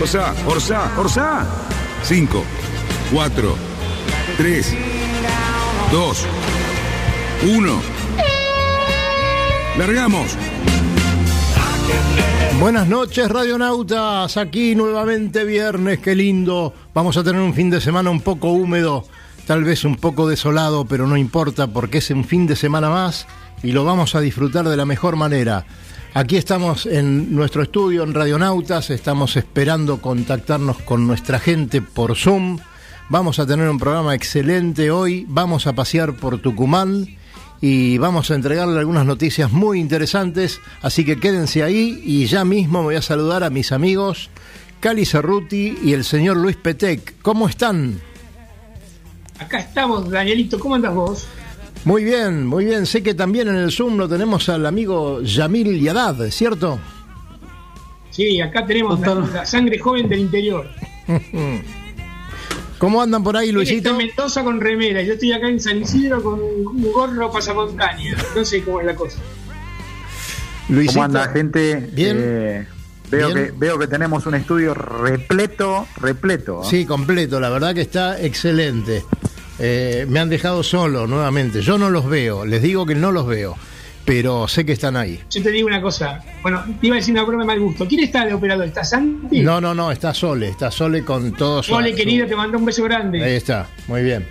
Orsa, Orsa, Orsa. 5, 4, 3, 2, 1. Largamos. Buenas noches, radionautas. Aquí nuevamente viernes, qué lindo. Vamos a tener un fin de semana un poco húmedo, tal vez un poco desolado, pero no importa porque es un fin de semana más y lo vamos a disfrutar de la mejor manera. Aquí estamos en nuestro estudio en Radionautas, estamos esperando contactarnos con nuestra gente por Zoom. Vamos a tener un programa excelente hoy, vamos a pasear por Tucumán y vamos a entregarle algunas noticias muy interesantes, así que quédense ahí y ya mismo voy a saludar a mis amigos Cali Cerruti y el señor Luis Petec. ¿Cómo están? Acá estamos, Danielito, ¿cómo andas vos? Muy bien, muy bien. Sé que también en el Zoom lo tenemos al amigo Yamil Yadad, ¿cierto? Sí, acá tenemos la, la sangre joven del interior. ¿Cómo andan por ahí, Él está Luisito? en Mendoza con remera, yo estoy acá en San Isidro con un gorro pasamontaña. No sé cómo es la cosa. Luisito. ¿Cómo anda, gente? Bien. Eh, veo. Que, veo que tenemos un estudio repleto, repleto. ¿eh? Sí, completo, la verdad que está excelente. Eh, me han dejado solo nuevamente. Yo no los veo, les digo que no los veo, pero sé que están ahí. Yo te digo una cosa, bueno, te iba a decir una broma de mal gusto. ¿Quién está de operador? ¿Está Santi? No, no, no, está Sole, está Sole con todos. su- Ole, su- querido, te mando un beso grande. Ahí está, muy bien.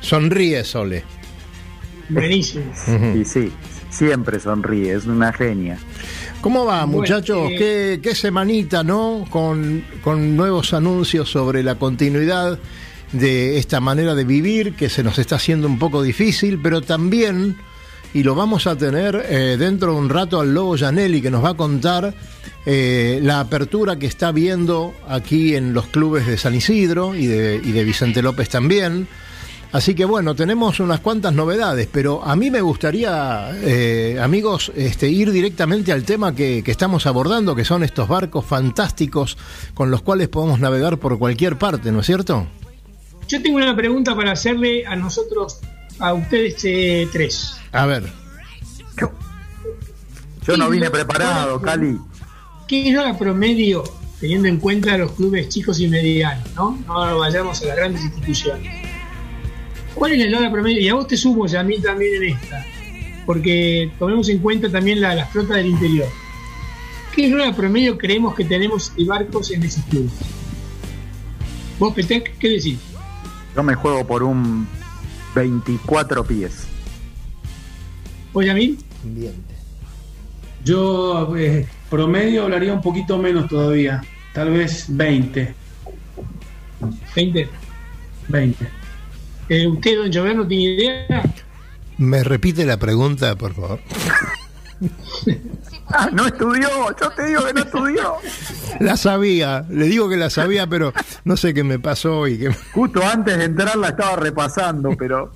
Sonríe Sole. Buenísimo. Y sí, siempre sonríe, es una genia. ¿Cómo va, Bueno, muchachos? eh, ¿Qué, qué semanita, ¿no? Con, con nuevos anuncios sobre la continuidad de esta manera de vivir que se nos está haciendo un poco difícil, pero también, y lo vamos a tener eh, dentro de un rato al Lobo Janelli que nos va a contar eh, la apertura que está viendo aquí en los clubes de San Isidro y de, y de Vicente López también. Así que bueno, tenemos unas cuantas novedades, pero a mí me gustaría, eh, amigos, este, ir directamente al tema que, que estamos abordando, que son estos barcos fantásticos con los cuales podemos navegar por cualquier parte, ¿no es cierto? Yo tengo una pregunta para hacerle a nosotros, a ustedes eh, tres. A ver, Yo no vine preparado, Cali. ¿Qué es la promedio, teniendo en cuenta los clubes chicos y medianos, ¿no? No vayamos a las grandes instituciones. ¿Cuál es la hora promedio? Y a vos te sumo, y a mí también en esta, porque tomemos en cuenta también la, la flota del interior. ¿Qué hora promedio creemos que tenemos de barcos en esos clubes? ¿Vos, Petec, qué decís? Yo me juego por un 24 pies. ¿Vos, Yamil? Yo eh, promedio hablaría un poquito menos todavía, tal vez 20. 20. 20. Eh, ¿Usted, don Jover, no tiene idea? me repite la pregunta, por favor. Ah, no estudió, yo te digo que no estudió. La sabía, le digo que la sabía, pero no sé qué me pasó y que... Justo antes de entrar la estaba repasando, pero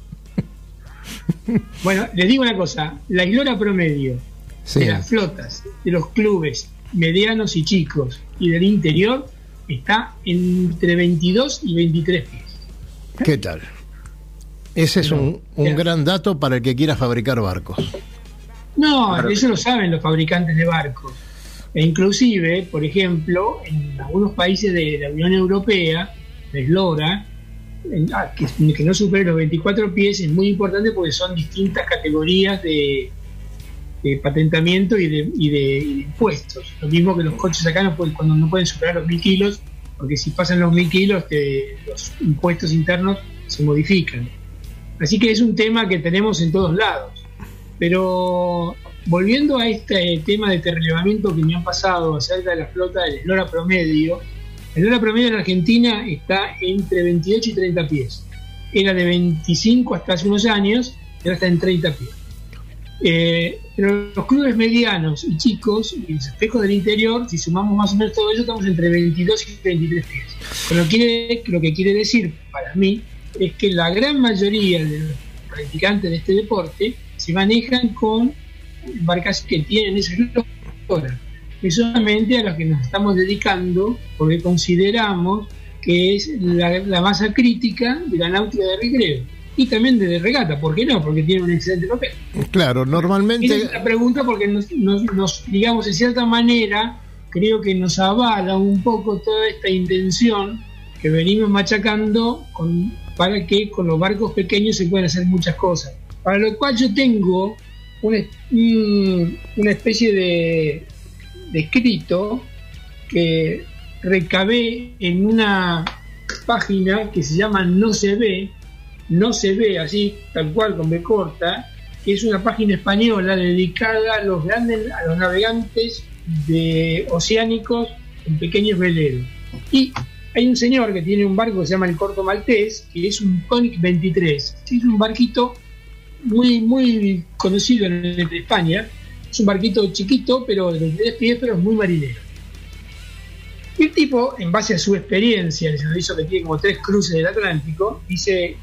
Bueno, les digo una cosa, la islora promedio Sí. de las flotas, de los clubes medianos y chicos y del interior está entre 22 y 23 pies. ¿Qué tal? Ese es un, un gran dato para el que quiera fabricar barcos. No, Claro. eso lo saben los fabricantes de barcos. E inclusive, por ejemplo, en algunos países de la Unión Europea, la eslora, ah, que, que no supere los 24 pies es muy importante porque son distintas categorías de, de patentamiento y de, y, de, y de impuestos. Lo mismo que los coches acá no pueden, cuando no pueden superar los 1000 porque si pasan los 1000 kilos, te- los impuestos internos se modifican. Así que es un tema que tenemos en todos lados. Pero volviendo a este tema de relevamiento que me han pasado acerca de la flota del eslora promedio, el eslora promedio en Argentina está entre 28 y 30 pies. Era de 25 hasta hace unos años, ahora está en 30 pies. Eh, pero los clubes medianos y chicos y los espejos del interior, si sumamos más o menos todo eso, estamos entre 22 y 23 pies. Pero lo que quiere decir para mí es que la gran mayoría de los practicantes de este deporte se manejan con barcas que tienen esa eslora. Y solamente a los que nos estamos dedicando, porque consideramos que es la, la masa crítica de la náutica de recreo y también de regata, ¿por qué no? Porque tiene un excelente papel. Claro, normalmente. Esa es la pregunta porque nos, nos, nos, digamos, en cierta manera, creo que nos avala un poco toda esta intención que venimos machacando con, para que con los barcos pequeños se puedan hacer muchas cosas. Para lo cual yo tengo una, una especie de, escrito que recabé en una página que se llama No se ve, no se ve así, tal cual con B corta, que es una página española dedicada a los grandes, a los navegantes de oceánicos en pequeños veleros. Y hay un señor que tiene un barco que se llama el Corto Maltés, que es un Conic 23. Es un barquito muy, muy conocido en España. Es un barquito chiquito, pero de 23 pies, pero es muy marinero. Y el tipo, en base a su experiencia, el hizo que tiene como tres cruces del Atlántico, dice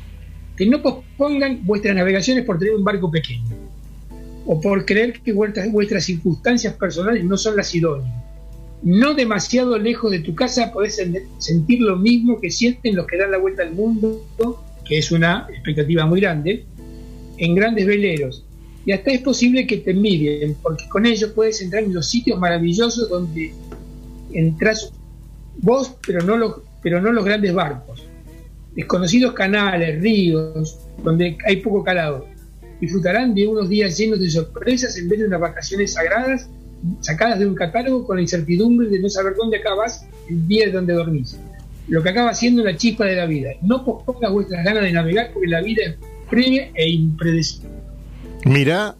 que no pospongan vuestras navegaciones por tener un barco pequeño o por creer que vuestras, vuestras circunstancias personales no son las idóneas. No demasiado lejos de tu casa podés sentir lo mismo que sienten los que dan la vuelta al mundo, que es una expectativa muy grande, en grandes veleros. Y hasta es posible que te envidien, porque con ellos puedes entrar en los sitios maravillosos donde entras vos, pero no los, pero no los grandes barcos desconocidos canales, ríos, donde hay poco calado. Disfrutarán de unos días llenos de sorpresas en vez de unas vacaciones sagradas sacadas de un catálogo con la incertidumbre de no saber dónde acabas el día de donde dormís. Lo que acaba siendo la chispa de la vida. No pospongas vuestras ganas de navegar porque la vida es previa e impredecible. Mirá,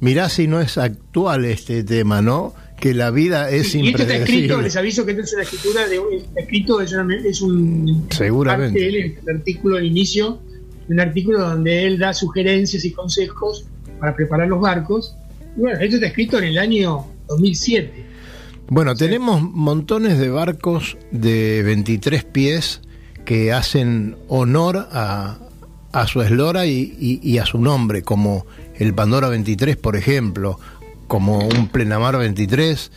mirá si no es actual este tema, ¿no? que la vida es y impredecible. esto está escrito, les aviso que esto es una escritura de está escrito, es, una, es un Seguramente. parte de él, el artículo al inicio, un artículo donde él da sugerencias y consejos para preparar los barcos. Y bueno, esto está escrito en el año 2007. Bueno, tenemos montones de barcos de 23 pies que hacen honor a, a su eslora y, y, a su nombre, como el Pandora 23, por ejemplo, como un Plenamar 23,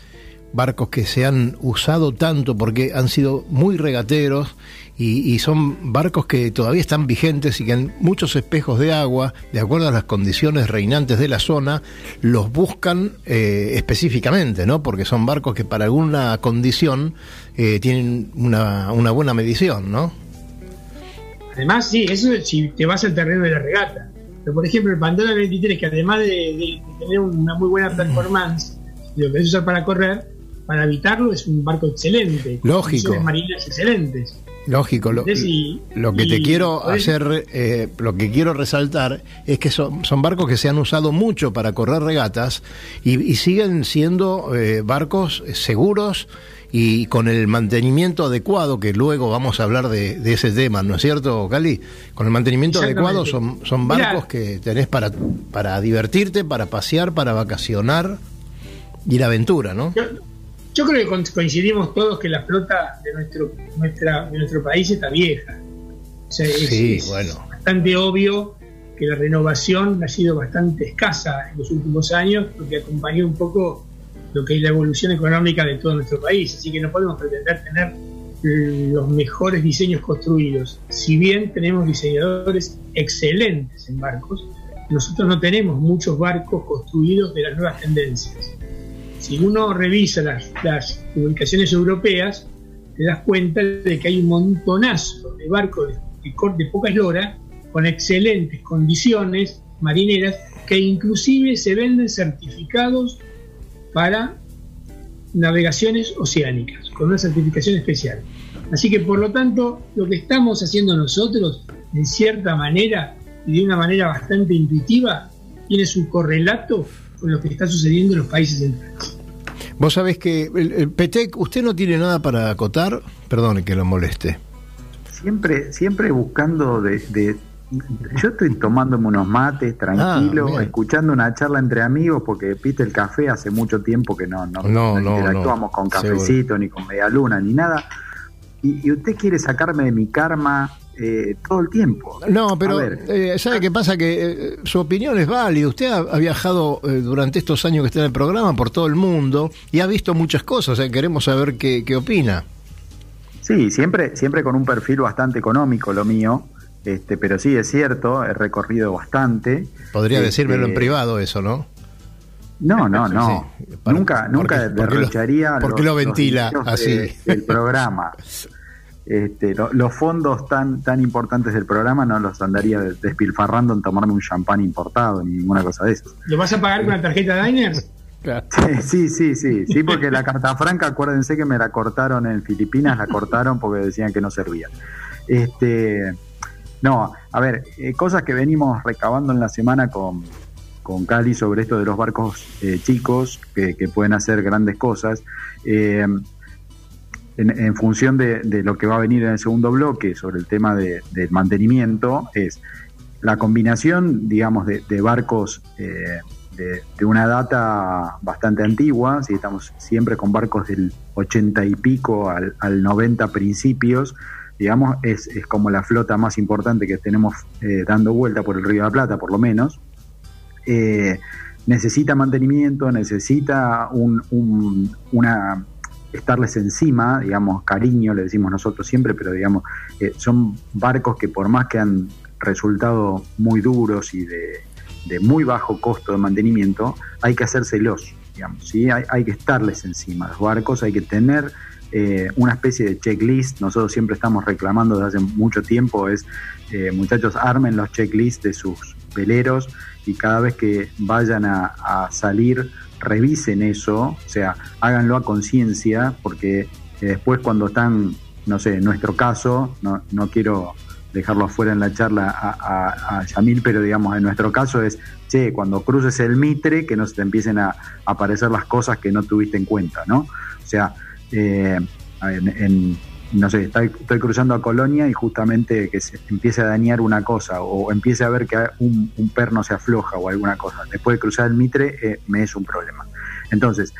barcos que se han usado tanto porque han sido muy regateros y, y, son barcos que todavía están vigentes y que en muchos espejos de agua, de acuerdo a las condiciones reinantes de la zona, los buscan eh, específicamente, ¿no? Porque son barcos que para alguna condición eh, tienen una, una buena medición, ¿no? Además, sí, eso si te vas al terreno de la regata. Pero, por ejemplo, el Pandora 23, que además de, tener una muy buena performance, lo que es usar para correr, para evitarlo es un barco excelente. Lógico. marinas excelentes. Lógico, lo, y, lo que y, te quiero hacer, eh, lo que quiero resaltar es que son, son, barcos que se han usado mucho para correr regatas y, y siguen siendo eh, barcos seguros y con el mantenimiento adecuado, que luego vamos a hablar de, de ese tema, ¿no es cierto, Cali? Con el mantenimiento adecuado son, son barcos Mirá, que tenés para, para divertirte, para pasear, para vacacionar y la aventura, ¿no? Yo, yo creo que coincidimos todos que la flota de nuestro, nuestra, de nuestro país está vieja. O sea, es, sí, es bueno. bastante obvio que la renovación ha sido bastante escasa en los últimos años, porque acompañó un poco lo que es la evolución económica de todo nuestro país. Así que no podemos pretender tener los mejores diseños construidos. Si bien tenemos diseñadores excelentes en barcos, nosotros no tenemos muchos barcos construidos de las nuevas tendencias si uno revisa las, publicaciones europeas, te das cuenta de que hay un montonazo de barcos de, de, de poca eslora con excelentes condiciones marineras que inclusive se venden certificados para navegaciones oceánicas, con una certificación especial. Así que por lo tanto, lo que estamos haciendo nosotros, en cierta manera, y de una manera bastante intuitiva tiene su correlato con lo que está sucediendo en los países centrales. Vos sabés que el, el Petec, usted no tiene nada para acotar, perdone que lo moleste. Siempre, siempre buscando de, de- Yo estoy tomándome unos mates, tranquilo, Ah, bien. escuchando una charla entre amigos, porque piste el café hace mucho tiempo que no, no, No, no, interactuamos no, con seguro. cafecito, ni con media luna, ni nada. Y, y usted quiere sacarme de mi karma eh, todo el tiempo. No, pero eh, ¿sabe qué pasa? Que eh, su opinión es válida. Usted ha, ha viajado eh, durante estos años que está en el programa por todo el mundo y ha visto muchas cosas. eh, queremos saber qué, qué opina. Sí, siempre, siempre con un perfil bastante económico lo mío, este, pero sí es cierto, he recorrido bastante. Podría Este, decírmelo en privado eso, ¿no? No, no, no. Sí, para- nunca, nunca porque- porque lo- derrocharía porque los- lo los ventila así. de- del programa. Este, lo- los fondos tan tan importantes del programa no los andaría des- despilfarrando en tomarme un champán importado ni ninguna cosa de eso. ¿Lo vas a pagar con la tarjeta Diners? Sí, sí, sí, sí, porque la carta franca, acuérdense que me la cortaron en Filipinas, la cortaron porque decían que no servía. Este, no, a ver, eh, cosas que venimos recabando en la semana con, con Cali sobre esto de los barcos eh, chicos que, pueden hacer grandes cosas. Eh, en, en función de, lo que va a venir en el segundo bloque sobre el tema de- mantenimiento, es la combinación, digamos, de, de barcos eh, de, de una data bastante antigua, si estamos siempre con barcos del 80 y pico al, al 90 principios, digamos, es, es como la flota más importante que tenemos eh, dando vuelta por el Río de la Plata, por lo menos. Eh, necesita mantenimiento, necesita un, un- una estarles encima, digamos, cariño, le decimos nosotros siempre, pero digamos, eh, son barcos que por más que han resultado muy duros y de, de muy bajo costo de mantenimiento, hay que hacérselos, digamos, ¿sí? hay, hay que estarles encima. Los barcos hay que tener eh, una especie de checklist, nosotros siempre estamos reclamando desde hace mucho tiempo, es, eh, muchachos, armen los checklists de sus veleros y cada vez que vayan a, salir, revisen eso, o sea, háganlo a conciencia, porque eh, después cuando están, no sé, en nuestro caso, no, no quiero dejarlo afuera en la charla a, a, Yamil, pero digamos, en nuestro caso es, che, cuando cruces el mitre, que no se te empiecen a aparecer las cosas que no tuviste en cuenta, ¿no? O sea, eh, en, no sé, estoy, estoy cruzando a Colonia y justamente que se empiece a dañar una cosa o empiece a ver que un, un perno se afloja o alguna cosa. Después de cruzar el mitre eh, me es un problema. Entonces,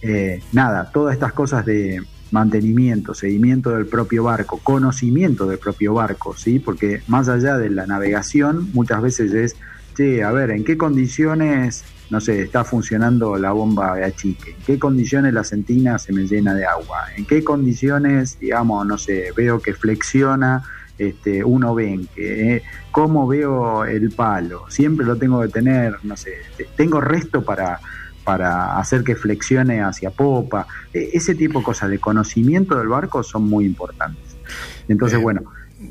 eh, nada, todas estas cosas de mantenimiento, seguimiento del propio barco, conocimiento del propio barco, ¿sí? Porque más allá de la navegación, muchas veces es, che, a ver, ¿en qué condiciones, no sé, está funcionando la bomba de achique? ¿En qué condiciones la centina se me llena de agua? ¿En qué condiciones, digamos, no sé, veo que flexiona este, uno venque? ¿eh? ¿Cómo veo el palo? Siempre lo tengo que tener, no sé, te- tengo resto para para hacer que flexione hacia popa. E- Ese tipo de cosas de conocimiento del barco son muy importantes. Entonces, bueno,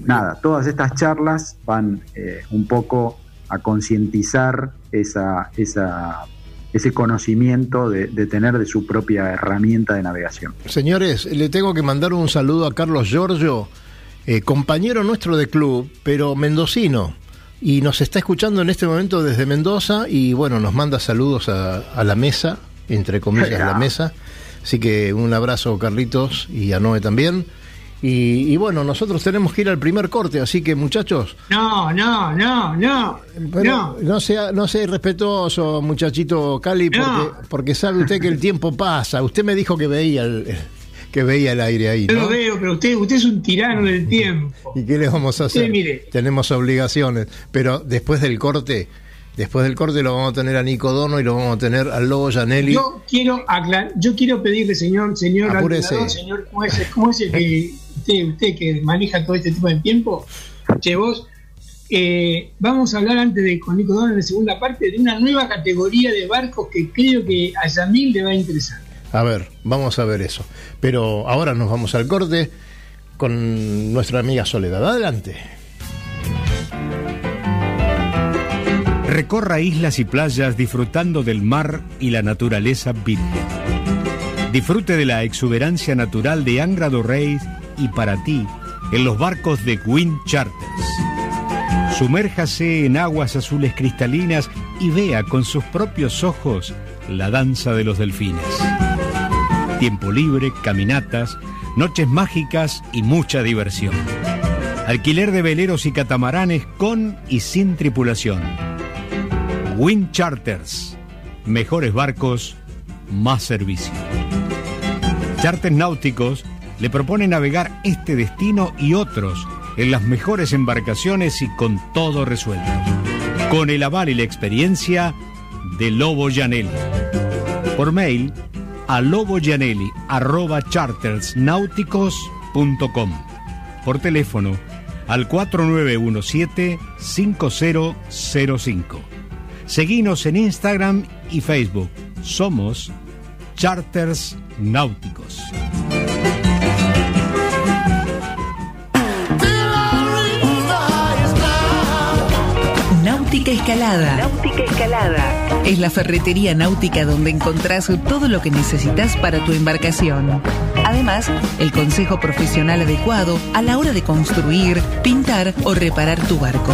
nada, todas estas charlas van eh, un poco a concientizar esa, esa, ese conocimiento de, de tener de su propia herramienta de navegación. Señores, le tengo que mandar un saludo a Carlos Giorgio, eh, compañero nuestro de club, pero mendocino. Y nos está escuchando en este momento desde Mendoza y bueno, nos manda saludos a, a la mesa, entre comillas, la mesa. Así que un abrazo Carlitos y a Noé también. Y, y bueno, nosotros tenemos que ir al primer corte, así que muchachos, No, no, no, no. pero no. no sea, no sea irrespetuoso, muchachito Cali, porque, No. porque sabe usted que el tiempo pasa. Usted me dijo que veía el, que veía el aire ahí, Yo ¿no? lo veo, pero usted, usted es un tirano del tiempo. ¿Y qué le vamos a hacer? Sí, mire. Tenemos obligaciones, pero después del corte, después del corte lo vamos a tener a Nico Dono y lo vamos a tener al Lobo Janelli. Yo quiero aclar- yo quiero pedirle, señor, señor, alternador, señor, ¿cómo es, cómo es el que usted, usted que maneja todo este tipo de tiempo? Che, vos, eh, vamos a hablar antes de con Nico Don en la segunda parte de una nueva categoría de barcos que creo que a Yamil le va a interesar. A ver, vamos a ver eso. Pero ahora nos vamos al corte con nuestra amiga Soledad. Adelante. Recorra islas y playas disfrutando del mar y la naturaleza virgen. Disfrute de la exuberancia natural de Angra do Reis y para ti en los barcos de Queen Charters. Sumérjase en aguas azules cristalinas y vea con sus propios ojos la danza de los delfines. Tiempo libre, caminatas, noches mágicas y mucha diversión. Alquiler de veleros y catamaranes con y sin tripulación. Wind Charters. Mejores barcos, más servicio. Charters náuticos le propone navegar este destino y otros en las mejores embarcaciones y con todo resuelto. Con el aval y la experiencia de Lobo Janelli. Por mail a loboyanelli.chartersnáuticos.com. Por teléfono al 4917-5005. Seguinos en Instagram y Facebook. Somos Charters Náuticos. Náutica Escalada. Náutica Escalada. Es la ferretería náutica donde encontrás todo lo que necesitas para tu embarcación. Además, el consejo profesional adecuado a la hora de construir, pintar o reparar tu barco.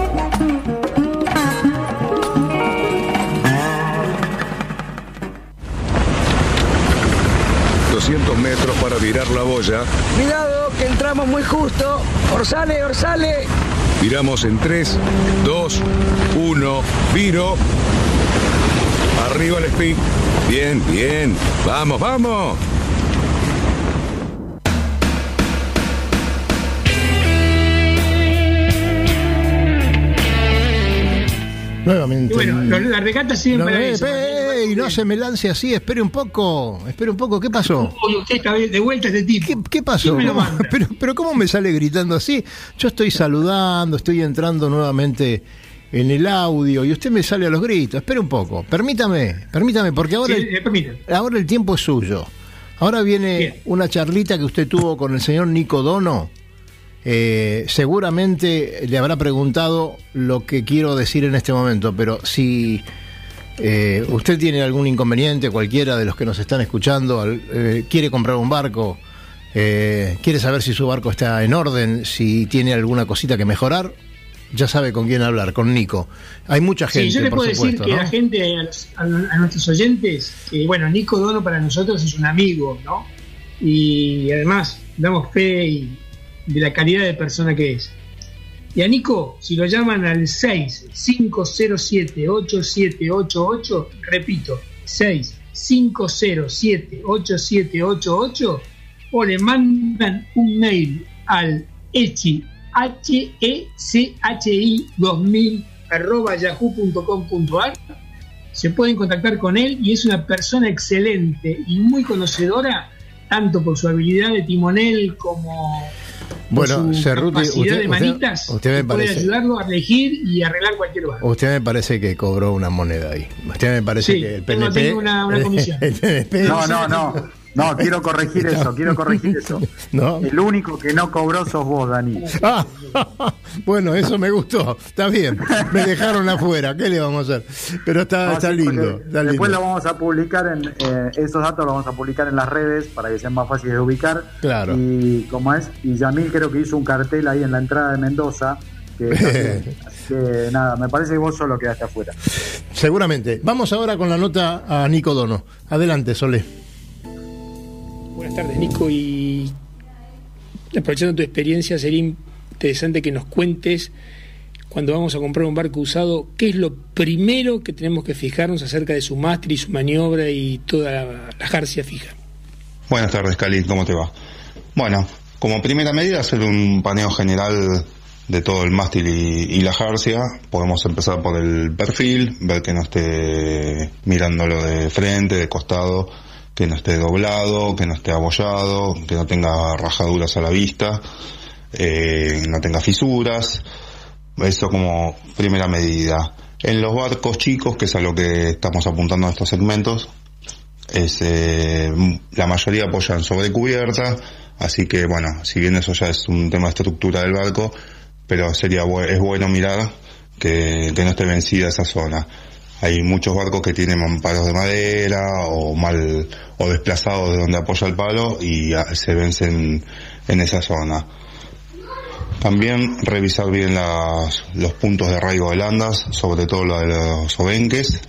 Metros para virar la boya. Cuidado, que entramos muy justo. Orsale, orsale. Viramos en 3, 2, 1, viro. Arriba el speed. Bien, bien. Vamos, vamos. Nuevamente. Y bueno, las regatas siguen No, para eh, eso. eh, y no se me lance así, espere un poco, espere un poco, ¿qué pasó? Uy, usted está de vuelta este tipo. ¿Qué, qué pasó? ¿Quién me lo ¿Cómo- manda? pero, pero ¿cómo me sale gritando así? Yo estoy saludando, estoy entrando nuevamente en el audio y usted me sale a los gritos. Espere un poco, permítame, permítame, porque ahora, Sí, el, eh, ahora el tiempo es suyo. Ahora viene Bien. una charlita que usted tuvo con el señor Nico Dono. Eh, seguramente le habrá preguntado lo que quiero decir en este momento, pero si eh, usted tiene algún inconveniente, cualquiera de los que nos están escuchando, al- eh, quiere comprar un barco, eh, quiere saber si su barco está en orden, si tiene alguna cosita que mejorar, ya sabe con quién hablar, con Nico. Hay mucha gente, Sí, yo le puedo supuesto, decir que ¿no? la gente, a, los- a- a nuestros oyentes, que bueno, Nico Dono para nosotros es un amigo, ¿no? Y además damos fe y- de la calidad de persona que es. Y a Nico, si lo llaman al 6507-8788, repito, 6507-8788, o le mandan un mail al echi, h e c h i 2000 arroba yahoo.com.ar se pueden contactar con él y es una persona excelente y muy conocedora tanto por su habilidad de timonel como Bueno, Cerruti, usted- de usted- manitas usted me que puede parece- ayudarlo a elegir y arreglar cualquier barco. Usted me parece que cobró una moneda ahí. Usted me parece Sí, que el PNP... tengo una- una comisión. el PNP No, no, no. No, quiero corregir eso, quiero corregir eso. No. El único que no cobró sos vos, Dani. Ah, bueno, eso me gustó. Está bien. Me dejaron afuera. ¿Qué le vamos a hacer? Pero está, No, está lindo. Está Después lindo. lo vamos a publicar en eh, esos datos los vamos a publicar en las redes para que sean más fáciles de ubicar. Claro. Y como es, y Yamil creo que hizo un cartel ahí en la entrada de Mendoza. Que, que nada, me parece que vos solo quedaste afuera. Seguramente. Vamos ahora con la nota a Nico Dono. Adelante, Solé. Buenas tardes, Nico. Y aprovechando tu experiencia, sería interesante que nos cuentes, cuando vamos a comprar un barco usado, qué es lo primero que tenemos que fijarnos acerca de su mástil y su maniobra y toda la, la jarcia fija. Buenas tardes, Cali, ¿cómo te va? Bueno, como primera medida, hacer un paneo general de todo el mástil y, y la jarcia. Podemos empezar por el perfil, ver que no esté mirándolo de frente, de costado, que no esté doblado, que no esté abollado, que no tenga rajaduras a la vista, eh, no tenga fisuras. Eso como primera medida. En los barcos chicos, que es a lo que estamos apuntando en estos segmentos, eh, la mayoría apoyan sobre cubierta, así que bueno, si bien eso ya es un tema de estructura del barco, pero sería es bueno mirar que no esté vencida esa zona. Hay muchos barcos que tienen mamparos de madera o mal o desplazados de donde apoya el palo y ah, se vencen en esa zona. También revisar bien los puntos de arraigo de landas, sobre todo lo de los obenques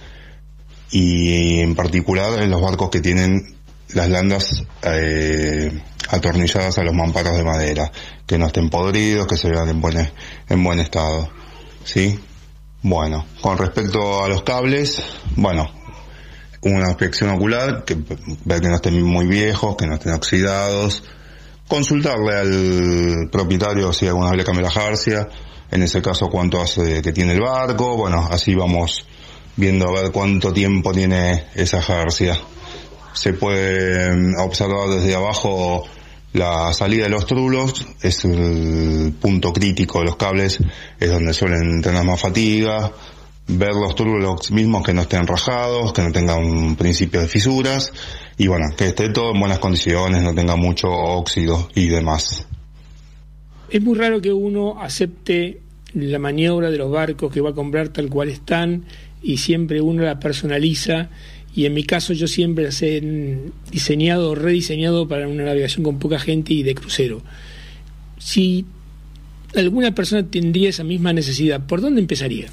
y en particular en los barcos que tienen las landas eh, atornilladas a los mamparos de madera, que no estén podridos, que se vean en buen, en buen estado. ¿Sí? Bueno, con respecto a los cables, bueno, una inspección ocular, que ver que no estén muy viejos, que no estén oxidados, consultarle al propietario si alguna vez le la jarcia, en ese caso cuánto hace que tiene el barco, bueno, así vamos viendo a ver cuánto tiempo tiene esa jarcia. Se puede observar desde abajo la salida de los trulos, es el punto crítico de los cables, es donde suelen tener más fatiga, ver los trulos mismos que no estén rajados, que no tengan un principio de fisuras, y bueno, que esté todo en buenas condiciones, no tenga mucho óxido y demás. Es muy raro que uno acepte la maniobra de los barcos que va a comprar tal cual están y siempre uno la personaliza y en mi caso yo siempre las he diseñado rediseñado para una navegación con poca gente y de crucero. Si alguna persona tendría esa misma necesidad, ¿por dónde empezaría?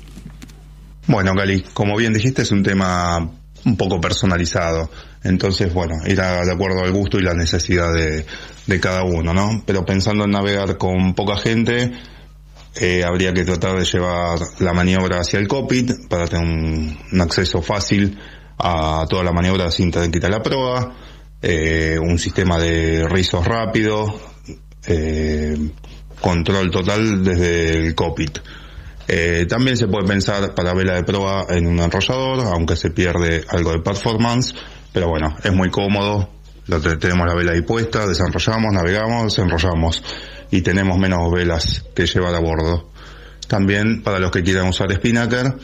Bueno, Gali, como bien dijiste, es un tema un poco personalizado. Entonces, bueno, irá de acuerdo al gusto y la necesidad de, de cada uno, ¿no? Pero pensando en navegar con poca gente, eh, habría que tratar de llevar la maniobra hacia el cockpit para tener un acceso fácil a toda la maniobra sin tener quitar la proa, eh, un sistema de rizos rápido, eh, control total desde el cockpit. Eh, también se puede pensar para vela de proa en un enrollador, aunque se pierde algo de performance, pero bueno, es muy cómodo, tenemos la vela ahí puesta, desenrollamos, navegamos, desenrollamos y tenemos menos velas que llevar a bordo. También para los que quieran usar spinnaker,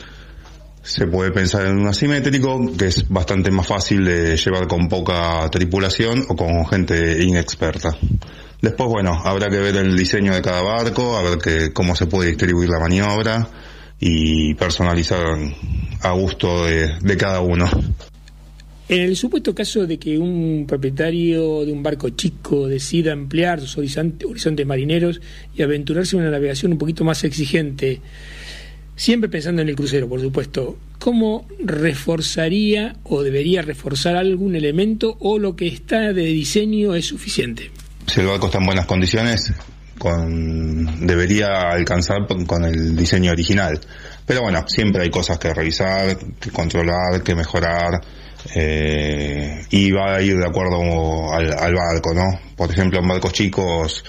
se puede pensar en un asimétrico, que es bastante más fácil de llevar con poca tripulación o con gente inexperta. Después, bueno, habrá que ver el diseño de cada barco, a ver que, cómo se puede distribuir la maniobra y personalizar a gusto de, de cada uno. En el supuesto caso de que un propietario de un barco chico decida ampliar sus horizonte- horizontes marineros y aventurarse en una navegación un poquito más exigente, siempre pensando en el crucero, por supuesto, ¿cómo reforzaría o debería reforzar algún elemento o lo que está de diseño es suficiente? Si el barco está en buenas condiciones, con, debería alcanzar con- el diseño original. Pero bueno, siempre hay cosas que revisar, que controlar, que mejorar, eh, y va a ir de acuerdo al, al barco, ¿no? Por ejemplo, en barcos chicos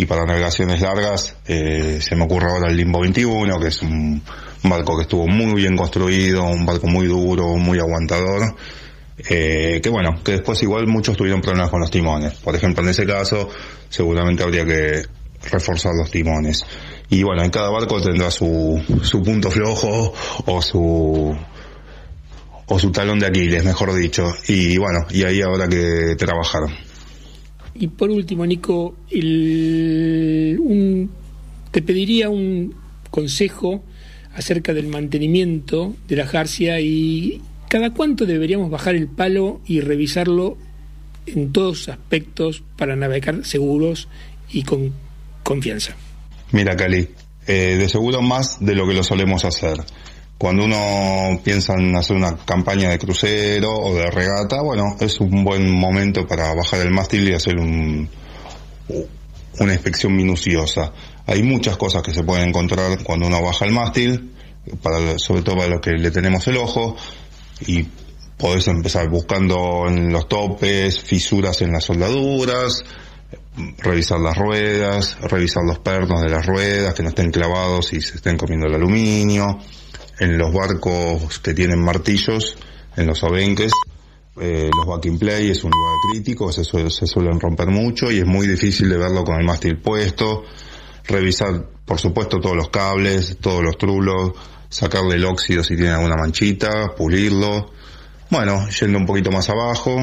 y para navegaciones largas, eh, se me ocurre ahora el Limbo 21, que es un, barco que estuvo muy bien construido, un barco muy duro, muy aguantador, eh, que bueno, que después igual muchos tuvieron problemas con los timones. Por ejemplo, en ese caso, seguramente habría que reforzar los timones. Y bueno, en cada barco tendrá su, su punto flojo o su, o su talón de Aquiles, mejor dicho. Y bueno, y ahí habrá que trabajar. Y por último, Nico, un- te pediría un consejo acerca del mantenimiento de la jarcia y cada cuánto deberíamos bajar el palo y revisarlo en todos aspectos para navegar seguros y con confianza. Mira, Cali, eh, de seguro más de lo que lo solemos hacer. Cuando uno piensa en hacer una campaña de crucero o de regata, bueno, es un buen momento para bajar el mástil y hacer un, una inspección minuciosa. Hay muchas cosas que se pueden encontrar cuando uno baja el mástil, para, sobre todo para los que le tenemos el ojo, y podés empezar buscando en los topes, fisuras en las soldaduras, revisar las ruedas, revisar los pernos de las ruedas, que no estén clavados y se estén comiendo el aluminio. En los barcos que tienen martillos, en los abenques, eh, los back play es un lugar crítico, se, se suelen romper mucho y es muy difícil de verlo con el mástil puesto. Revisar, por supuesto, todos los cables, todos los trulos, sacarle el óxido si tiene alguna manchita, pulirlo. Bueno, yendo un poquito más abajo,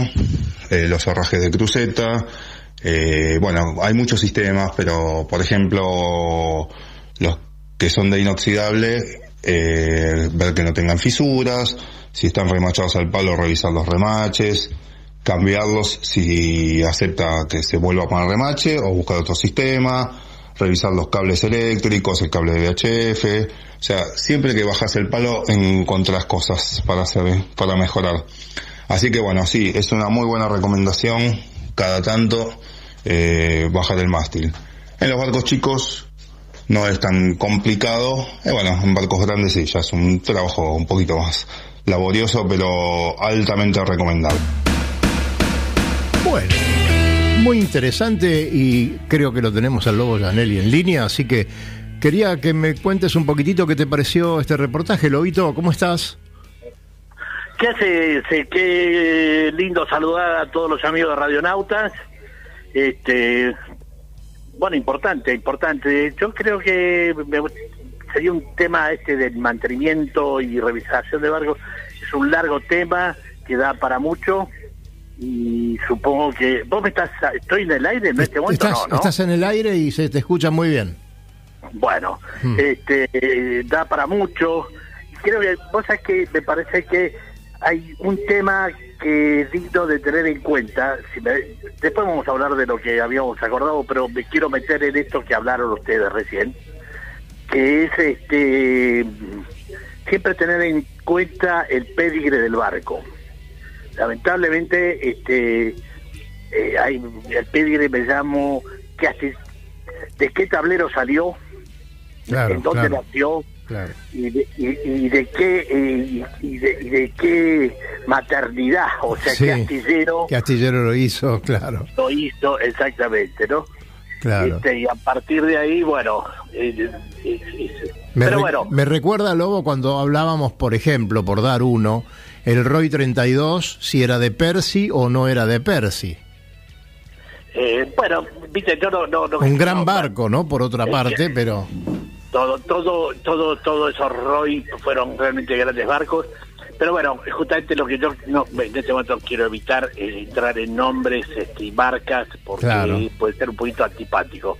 eh, los herrajes de cruceta, eh, bueno, hay muchos sistemas, pero por ejemplo, los que son de inoxidable, eh, ver que no tengan fisuras, si están remachados al palo, revisar los remaches, cambiarlos si acepta que se vuelva a poner remache o buscar otro sistema, revisar los cables eléctricos, el cable de VHF, o sea, siempre que bajas el palo encontrás cosas para hacer, para mejorar. Así que bueno, sí, es una muy buena recomendación cada tanto eh, bajar el mástil. En los barcos chicos no es tan complicado, eh, bueno, en barcos grandes sí, ya es un trabajo un poquito más laborioso, pero altamente recomendable. Bueno, muy interesante y creo que lo tenemos al Lobo Janelli en línea, así que quería que me cuentes un poquitito qué te pareció este reportaje. Lobito, ¿cómo estás? ¿Qué hace? Sí, Qué lindo saludar a todos los amigos de Radionautas. Este, bueno, importante, importante. Yo creo que me- sería un tema este del mantenimiento y revisación de barcos. Es un largo tema que da para mucho y supongo que vos me estás, estoy en el aire en este momento, Estás, no, ¿no? estás en el aire y se te escucha muy bien. Bueno, Hmm. este eh, da para mucho. Creo que vos sabés que me parece que hay un tema que es digno de tener en cuenta. Si me- después vamos a hablar de lo que habíamos acordado, pero me quiero meter en esto que hablaron ustedes recién, que es este siempre tener en cuenta el pedigre del barco. Lamentablemente, este eh, hay el pedigre me llamo que de qué tablero salió, Claro, en dónde claro, nació claro. y de, y, y de qué eh, y, de, y de qué maternidad, o sea, Sí. qué astillero ¿Qué astillero lo hizo? Claro, lo hizo exactamente, ¿no? claro. Este, y a partir de ahí, bueno, eh, eh, eh, Me, pero bueno, me recuerda, Lobo, cuando hablábamos, por ejemplo, por dar uno, el Roy 32, si era de Percy o no era de Percy. eh, bueno, viste, yo no, no, no- Un gran no, barco, ¿no? Por otra parte, que- pero... todo, todo, todo, todo esos Roy fueron realmente grandes barcos. Pero bueno, justamente lo que yo no, en este momento quiero evitar es entrar en nombres este, y marcas porque Claro. puede ser un poquito antipático.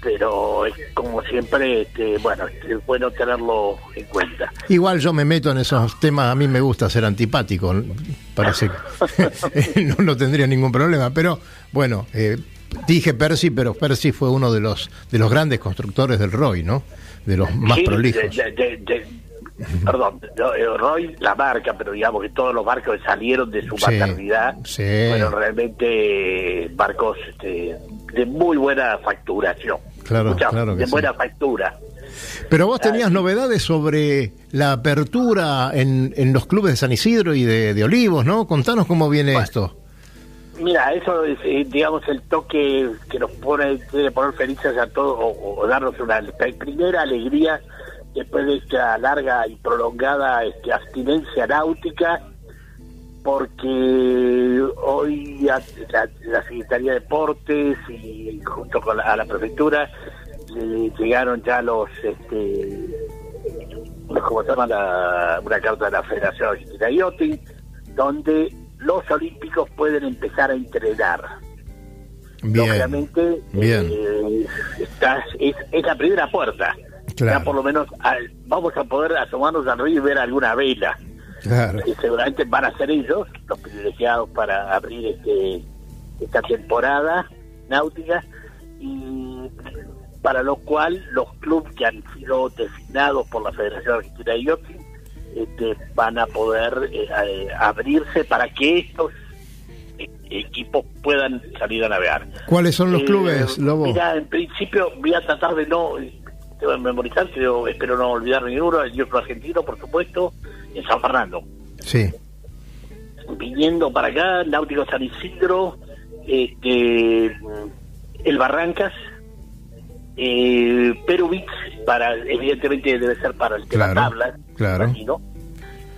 Pero es como siempre, este, bueno, es bueno tenerlo en cuenta. Igual yo me meto en esos temas, a mí me gusta ser antipático, parece que no, no tendría ningún problema, pero bueno, eh, dije Percy, pero Percy fue uno de los de los grandes constructores del Roy, ¿no? De los más Sí, prolijos. de- de- de- perdón, Roy, la marca, pero digamos que todos los barcos que salieron de su Sí, maternidad sí. fueron realmente barcos este, de muy buena facturación. Claro, Mucha- claro que de buena factura. Pero vos tenías novedades sobre la apertura en, en los clubes de San Isidro y de, de Olivos, ¿no? Contanos cómo viene esto. Mira, eso es, eh, digamos, el toque que nos pone, poner felices a todos, o, darnos una primera alegría después de esta larga y prolongada este, abstinencia náutica, porque hoy la, la- Secretaría de Deportes y junto con la, a la prefectura eh, llegaron ya los, este, como se llama la, una carta de la Federación Argentina Yachting, donde los olímpicos pueden empezar a entrenar. Bien, Lógicamente, bien. eh, está- es, es la primera puerta. Claro. Ya por lo menos al- vamos a poder asomarnos al río y ver alguna vela. Claro. Que seguramente van a ser ellos los privilegiados para abrir este esta temporada náutica y para lo cual los clubes que han sido designados por la Federación Argentina de Yachting este, van a poder eh, eh, abrirse para que estos equipos puedan salir a navegar. ¿Cuáles son los Eh, clubes, Lobo? Mira, en principio voy a tratar de no, eh, tengo que memorizar, pero espero no olvidar ninguno, el Dios argentino, por supuesto, en San Fernando. Sí, Viniendo para acá, Náutico San Isidro, este, el Barrancas, eh, Beach, para, evidentemente debe ser para el tema Claro, tablas, claro. imagino.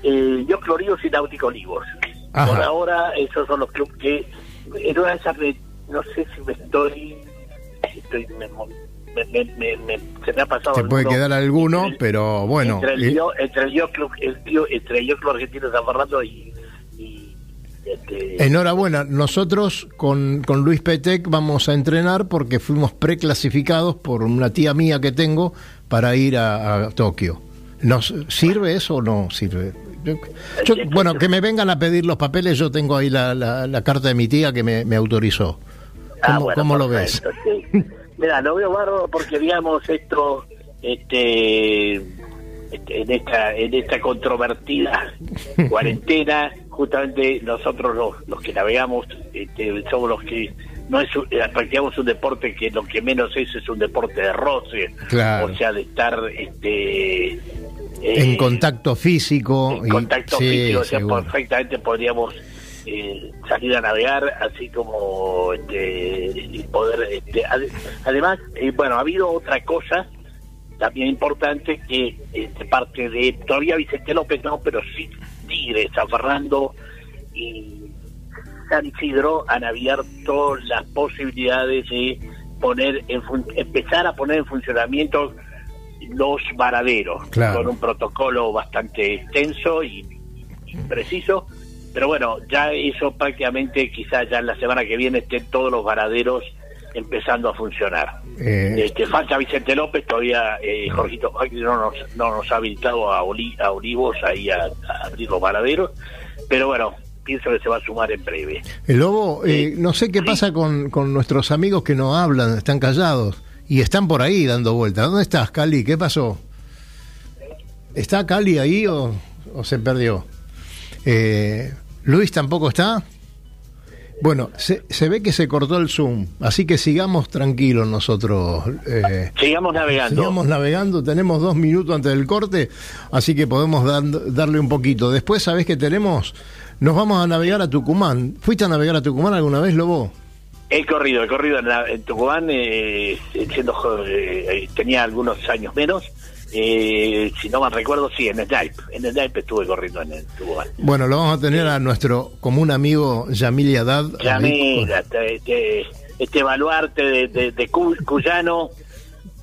Eh, yo Cloríos y Náutico Olivos. Ajá. Por ahora, esos son los clubes que, en una de no sé si me estoy, estoy me, me- me- me- me- se me ha pasado te puede quedar alguno, pero bueno. entre el y- yo, entre el yo club, el entre el yo club argentino San Fernando y, Este, Enhorabuena, nosotros con, con Luis Petec vamos a entrenar porque fuimos preclasificados por una tía mía que tengo para ir a, a Tokio. ¿Nos sirve eso o no sirve? Yo- yo- bueno, que me vengan a pedir los papeles, yo tengo ahí la, la- la carta de mi tía que me, me autorizó. Ah, ¿Cómo, bueno, cómo lo ves? sí. Mira, lo veo bárbaro porque, digamos, esto, este, este, en esta en esta controvertida cuarentena, justamente nosotros los, los que navegamos este, somos los que no es eh, practicamos un deporte que lo que menos es es un deporte de roce, Claro. o sea, de estar este eh, en contacto físico. y- contacto físico, o sea, seguro. perfectamente podríamos eh, salir a navegar, así como este, poder. Este, ade- además, eh, bueno, ha habido otra cosa también importante que este, parte de todavía Vicente López no, pero sí Tigre, San Fernando y San Isidro han abierto las posibilidades de poner en fun- empezar a poner en funcionamiento los varaderos Claro. con un protocolo bastante extenso y, y preciso pero bueno ya eso prácticamente quizás ya en la semana que viene estén todos los varaderos empezando a funcionar Eh, este, falta Vicente López, todavía eh, Jorgito no nos, no nos ha habilitado a, Oli- a Olivos ahí a, a abrir los varaderos, pero bueno, pienso que se va a sumar en breve. El lobo, eh, no sé qué pasa con, con nuestros amigos que no hablan, están callados y están por ahí dando vueltas. ¿Dónde estás, Cali? ¿Qué pasó? ¿Está Cali ahí o, o se perdió? ¿Luis tampoco está? Bueno, se, se ve que se cortó el Zoom, así que sigamos tranquilos nosotros. eh, Sigamos navegando. Sigamos navegando, tenemos dos minutos antes del corte, así que podemos dan- darle un poquito. Después, ¿sabés qué tenemos? Nos vamos a navegar a Tucumán. ¿Fuiste a navegar a Tucumán alguna vez, Lobo? He corrido, he corrido en, la- en Tucumán, eh, siendo eh, eh, tenía algunos años menos. Eh, si no mal recuerdo, sí, en Snipe. En Snipe estuve corriendo en, el. Bueno, lo vamos a tener a nuestro común amigo Yamil Haddad. Ya ahí mira, este, este, baluarte de, de, de Cu- Cuyano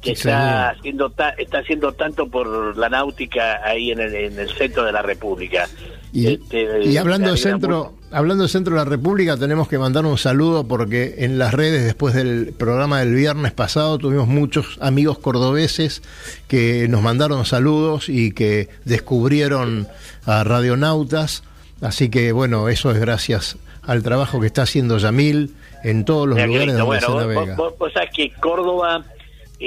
que está haciendo ta- está haciendo tanto por la náutica ahí en el, en el centro de la República. Y, Este, y hablando de centro, hablando de centro de la República, tenemos que mandar un saludo porque en las redes después del programa del viernes pasado tuvimos muchos amigos cordobeses que nos mandaron saludos y que descubrieron a radionautas. Así que bueno, eso es gracias al trabajo que está haciendo Yamil en todos los lugares donde Bueno, se vos, navega. vos- vos sabés que Córdoba,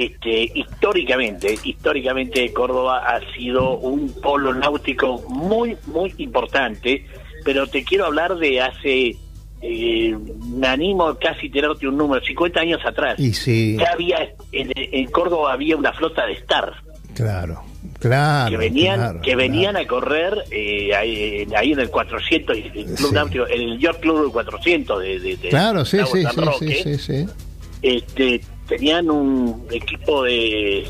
este, históricamente, históricamente Córdoba ha sido un polo náutico muy, muy importante, pero te quiero hablar de hace, eh, me animo a casi tirarte un número, 50 años atrás. Y sí, Ya había, en, en Córdoba había una flota de Star. claro, claro. que venían claro, que venían a correr eh, ahí, ahí en el 400 el club Sí. náutico el York Club del 400 de, de, de Claro, sí, sí, sí, sí, sí. este tenían un equipo de,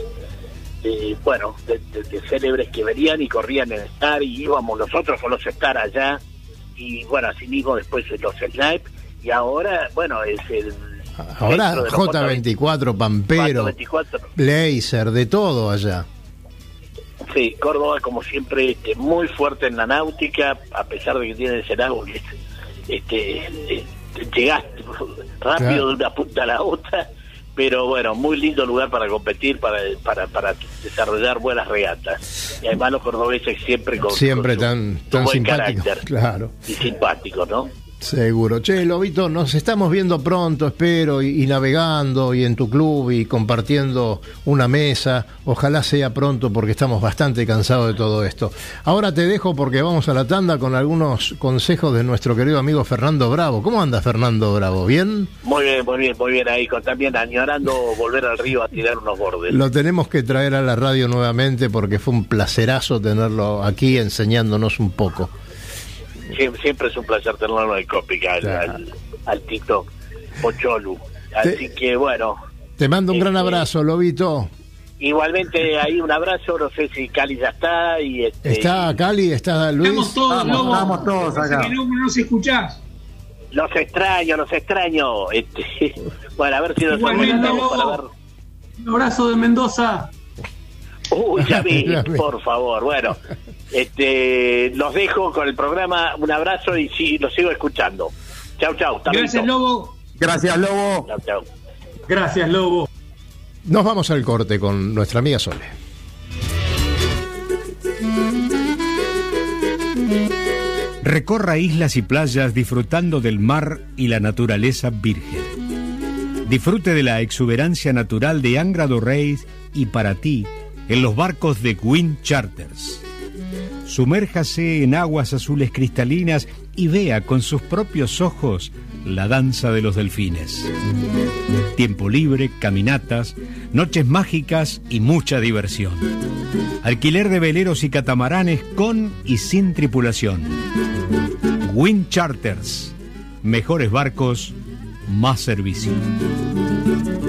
de, bueno de, de- de célebres que venían y corrían en Star y íbamos nosotros con los Star allá y bueno así mismo después los Snipe y ahora bueno es el Ahora de los J24, Pampero, 424. Blazer, de todo allá. Sí, Córdoba, como siempre, este, muy fuerte en la náutica, a pesar de que tiene ese que este, eh, llegás rápido Claro. de una punta a la otra, pero bueno, muy lindo lugar para competir, para, para, para desarrollar buenas regatas. Y además los cordobeses siempre con, Siempre con su- tan, su tan buen simpático. carácter Claro, y simpático, ¿no? Seguro. Che, Lobito, nos estamos viendo pronto, espero, y, y navegando, y en tu club, y compartiendo una mesa. Ojalá sea pronto, porque estamos bastante cansados de todo esto. Ahora te dejo porque vamos a la tanda con algunos consejos de nuestro querido amigo Fernando Bravo. ¿Cómo anda Fernando Bravo? ¿Bien? Muy bien, muy bien, muy bien ahí, también añorando volver al río a tirar unos bordes. Lo tenemos que traer a la radio nuevamente porque fue un placerazo tenerlo aquí enseñándonos un poco. Siempre, siempre es un placer tenerlo en el Copic, al, Claro. al, al TikTok, Pocholu. Así que bueno, Te mando un gran Este- abrazo, Lobito. igualmente ahí un abrazo, no sé si Cali ya está y este, ¿Está Cali? ¿Está Luis? Estamos todos, Estamos, Lobo. estamos todos acá. no, no nos escuchás. los extraño, los extraño. Este, bueno, a ver si nos Igualmente, para ver. Un abrazo de Mendoza. Uy, ya vi, Ya vi. por favor. Bueno, este, los dejo con el programa. Un abrazo y sí, los sigo escuchando. Chau, chau. Gracias. Lobo. Gracias, Lobo. Chau, chau. Gracias, Lobo. Nos vamos al corte con nuestra amiga Sole. Recorra islas y playas disfrutando del mar y la naturaleza virgen. Disfrute de la exuberancia natural de Angra do Reis y para ti en los barcos de Queen Charters. Sumérjase en aguas azules cristalinas y vea con sus propios ojos la danza de los delfines. Tiempo libre, caminatas, noches mágicas y mucha diversión. Alquiler de veleros y catamaranes con y sin tripulación. Wind Charters. Mejores barcos, más servicio.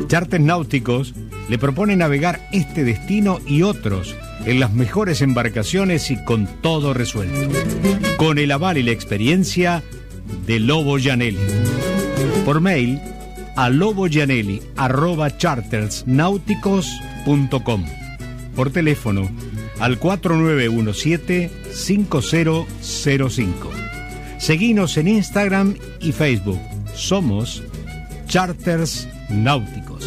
Charters náuticos le propone navegar este destino y otros en las mejores embarcaciones y con todo resuelto. Con el aval y la experiencia de Lobo Janelli. Por mail a loboyanelli.chartersnáuticos.com. Por teléfono al 4917-5005. Seguinos en Instagram y Facebook. Somos Charters Náuticos.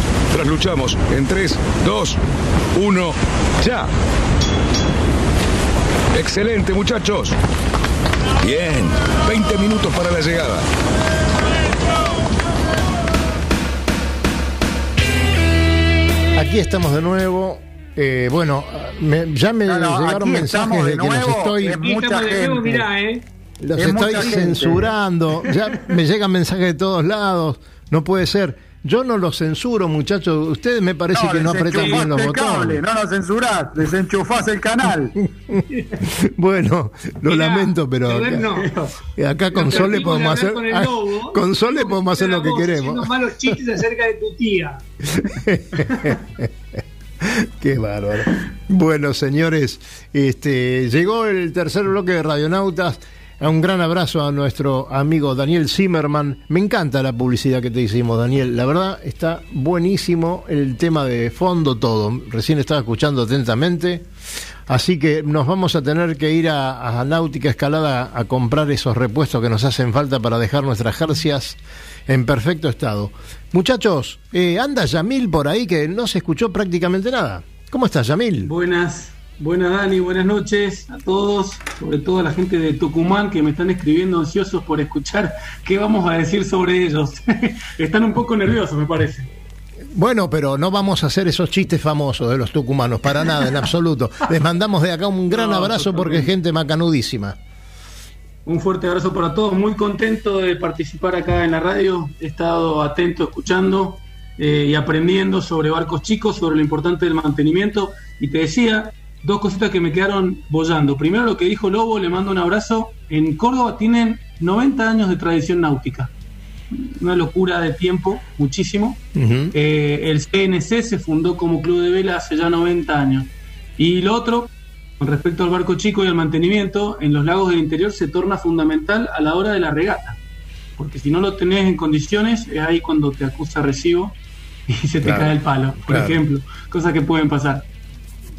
Trasluchamos en 3, 2, 1, ya. Excelente, muchachos. Bien, 20 minutos para la llegada. Aquí estamos de nuevo. Eh, bueno, me- ya me No, no, llegaron mensajes de de que los nuevo, estoy, es mucha de nuevo, gente. mirá, ¿eh? los es estoy mucha gente. censurando. Ya me llegan mensajes de todos lados. No puede ser. Yo no los censuro, muchachos. Ustedes me parece que no apretan bien los botones. no lo censurás, desenchufás el canal. Bueno, lo Mirá, lamento, pero perder no. acá, acá con Sole podemos hacer con el ah, lobo, con Sole podemos hacer lo que queremos. malos chistes acerca de tu tía. Qué bárbaro. Bueno, señores, este llegó el tercer bloque de Radionautas. Un gran abrazo a nuestro amigo Daniel Zimmerman. Me encanta la publicidad que te hicimos, Daniel. La verdad está buenísimo el tema de fondo, todo. Recién estaba escuchando atentamente. Así que nos vamos a tener que ir a, a Náutica Escalada a comprar esos repuestos que nos hacen falta para dejar nuestras jercias en perfecto estado. Muchachos, eh, anda Yamil por ahí que no se escuchó prácticamente nada. ¿Cómo estás, Yamil? Buenas, buenas Dani, buenas noches a todos, sobre todo a la gente de Tucumán que me están escribiendo ansiosos por escuchar qué vamos a decir sobre ellos. están un poco nerviosos, me parece. Bueno, pero no vamos a hacer esos chistes famosos de los tucumanos, para nada, en absoluto. Les mandamos de acá un gran No, abrazo porque es gente macanudísima. Un fuerte abrazo para todos, muy contento de participar acá en la radio, he estado atento, escuchando eh, y aprendiendo sobre barcos chicos, sobre lo importante del mantenimiento. Y te decía dos cositas que me quedaron bollando. Primero lo que dijo Lobo, le mando un abrazo. En Córdoba tienen 90 años de tradición náutica. Una locura de tiempo, muchísimo. Eh, el CNC se fundó como club de vela hace ya 90 años. Y lo otro, con respecto al barco chico y al mantenimiento, en los lagos del interior se torna fundamental a la hora de la regata. Porque si no lo tenés en condiciones, es ahí cuando te acusa recibo y se te Claro, cae el palo, por claro. ejemplo. Cosas que pueden pasar.